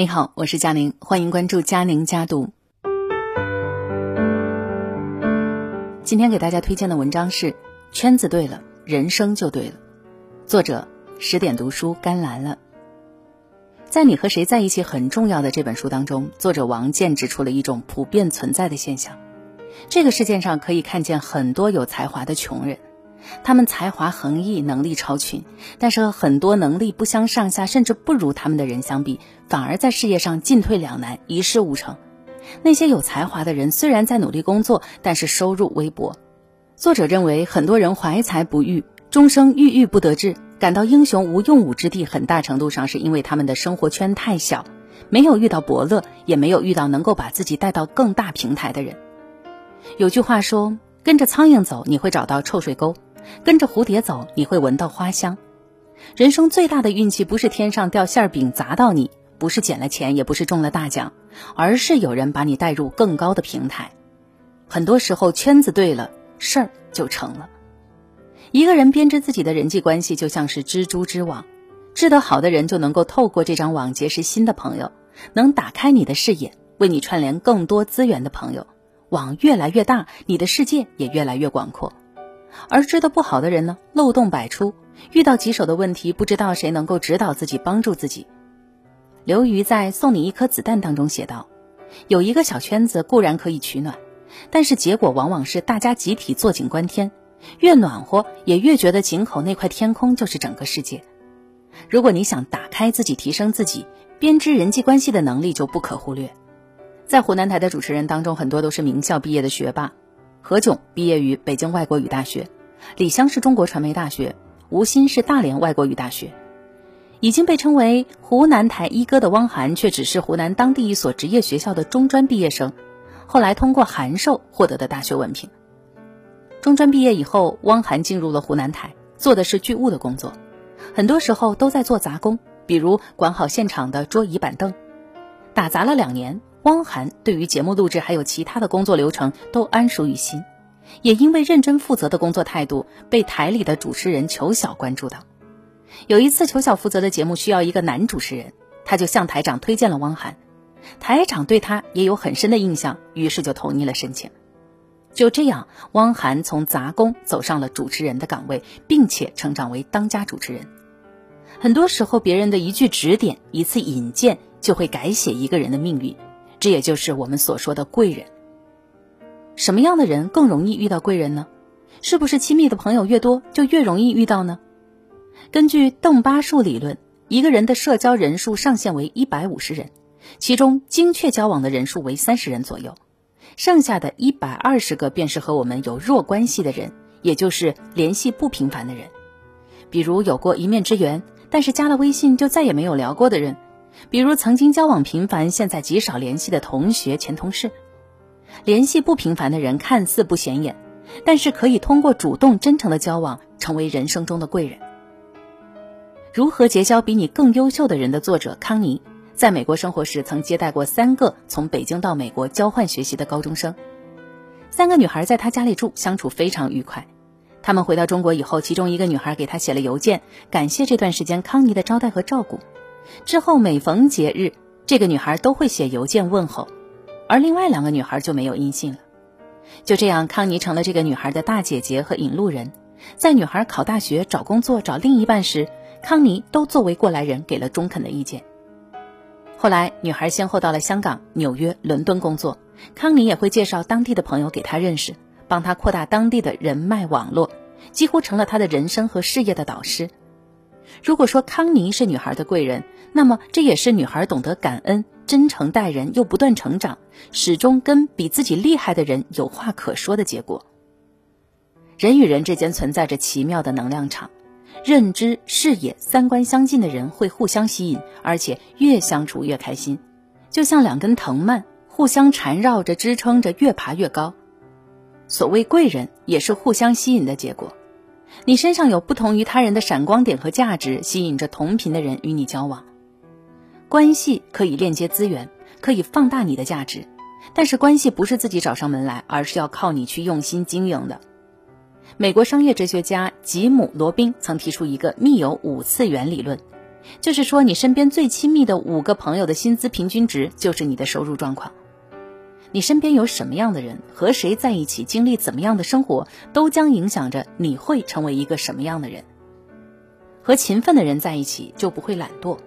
你好，我是佳宁，欢迎关注佳宁家读。今天给大家推荐的文章是《圈子对了，人生就对了》，作者十点读书甘蓝了。在你和谁在一起很重要的这本书当中，作者王健指出了一种普遍存在的现象：这个世界上可以看见很多有才华的穷人。他们才华横溢，能力超群，但是和很多能力不相上下，甚至不如他们的人相比，反而在事业上进退两难，一事无成。那些有才华的人虽然在努力工作，但是收入微薄。作者认为，很多人怀才不遇，终生郁郁不得志，感到英雄无用武之地，很大程度上是因为他们的生活圈太小，没有遇到伯乐，也没有遇到能够把自己带到更大平台的人。有句话说：“跟着苍蝇走，你会找到臭水沟。”跟着蝴蝶走，你会闻到花香。人生最大的运气不是天上掉馅饼砸到你，不是捡了钱，也不是中了大奖，而是有人把你带入更高的平台。很多时候，圈子对了，事儿就成了。一个人编织自己的人际关系，就像是蜘蛛织网，织得好的人就能够透过这张网结识新的朋友，能打开你的视野，为你串联更多资源的朋友。网越来越大，你的世界也越来越广阔。而织得不好的人呢，漏洞百出，遇到棘手的问题，不知道谁能够指导自己、帮助自己。刘瑜在《送你一颗子弹》当中写道：“有一个小圈子固然可以取暖，但是结果往往是大家集体坐井观天，越暖和也越觉得井口那块天空就是整个世界。如果你想打开自己、提升自己，编织人际关系的能力就不可忽略。在湖南台的主持人当中，很多都是名校毕业的学霸。”何炅毕业于北京外国语大学，李湘是中国传媒大学，吴昕是大连外国语大学。已经被称为湖南台一哥的汪涵，却只是湖南当地一所职业学校的中专毕业生，后来通过函授获得的大学文凭。中专毕业以后，汪涵进入了湖南台，做的是剧务的工作，很多时候都在做杂工，比如管好现场的桌椅板凳，打杂了两年。汪涵对于节目录制还有其他的工作流程都谙熟于心，也因为认真负责的工作态度，被台里的主持人裘晓关注到。有一次，裘晓负责的节目需要一个男主持人，他就向台长推荐了汪涵。台长对他也有很深的印象，于是就同意了申请。就这样，汪涵从杂工走上了主持人的岗位，并且成长为当家主持人。很多时候，别人的一句指点、一次引荐，就会改写一个人的命运。这也就是我们所说的贵人。什么样的人更容易遇到贵人呢？是不是亲密的朋友越多，就越容易遇到呢？根据邓巴数理论，一个人的社交人数上限为一百五十人，其中精确交往的人数为三十人左右，剩下的一百二十个便是和我们有弱关系的人，也就是联系不频繁的人，比如有过一面之缘，但是加了微信就再也没有聊过的人。比如曾经交往频繁，现在极少联系的同学、前同事，联系不频繁的人看似不显眼，但是可以通过主动真诚的交往，成为人生中的贵人。如何结交比你更优秀的人的作者康妮，在美国生活时曾接待过三个从北京到美国交换学习的高中生，三个女孩在他家里住，相处非常愉快。他们回到中国以后，其中一个女孩给他写了邮件，感谢这段时间康妮的招待和照顾。之后每逢节日，这个女孩都会写邮件问候，而另外两个女孩就没有音信了。就这样，康妮成了这个女孩的大姐姐和引路人。在女孩考大学、找工作、找另一半时，康妮都作为过来人给了中肯的意见。后来，女孩先后到了香港、纽约、伦敦工作，康妮也会介绍当地的朋友给她认识，帮她扩大当地的人脉网络，几乎成了她的人生和事业的导师。如果说康妮是女孩的贵人，那么这也是女孩懂得感恩、真诚待人又不断成长，始终跟比自己厉害的人有话可说的结果。人与人之间存在着奇妙的能量场，认知、视野、三观相近的人会互相吸引，而且越相处越开心，就像两根藤蔓互相缠绕着、支撑着，越爬越高。所谓贵人，也是互相吸引的结果。你身上有不同于他人的闪光点和价值，吸引着同频的人与你交往。关系可以链接资源，可以放大你的价值，但是关系不是自己找上门来，而是要靠你去用心经营的。美国商业哲学家吉姆·罗宾曾提出一个密友五次元理论，就是说，你身边最亲密的五个朋友的薪资平均值就是你的收入状况。你身边有什么样的人，和谁在一起，经历怎么样的生活，都将影响着你会成为一个什么样的人。和勤奋的人在一起就不会懒惰，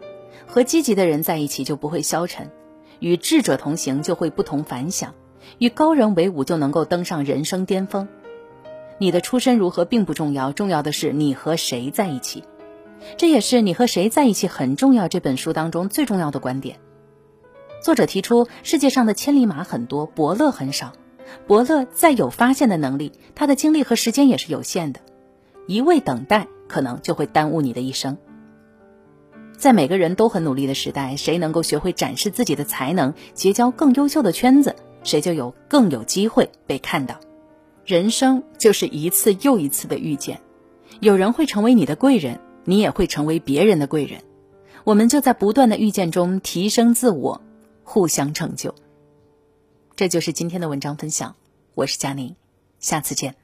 和积极的人在一起就不会消沉，与智者同行就会不同凡响，与高人为伍就能够登上人生巅峰。你的出身如何并不重要，重要的是你和谁在一起。这也是你和谁在一起很重要。这本书当中最重要的观点，作者提出，世界上的千里马很多，伯乐很少。伯乐再有发现的能力，他的精力和时间也是有限的。一味等待，可能就会耽误你的一生。在每个人都很努力的时代，谁能够学会展示自己的才能，结交更优秀的圈子，谁就有更有机会被看到。人生就是一次又一次的遇见，有人会成为你的贵人。你也会成为别人的贵人，我们就在不断的遇见中提升自我，互相成就。这就是今天的文章分享，我是佳宁，下次见。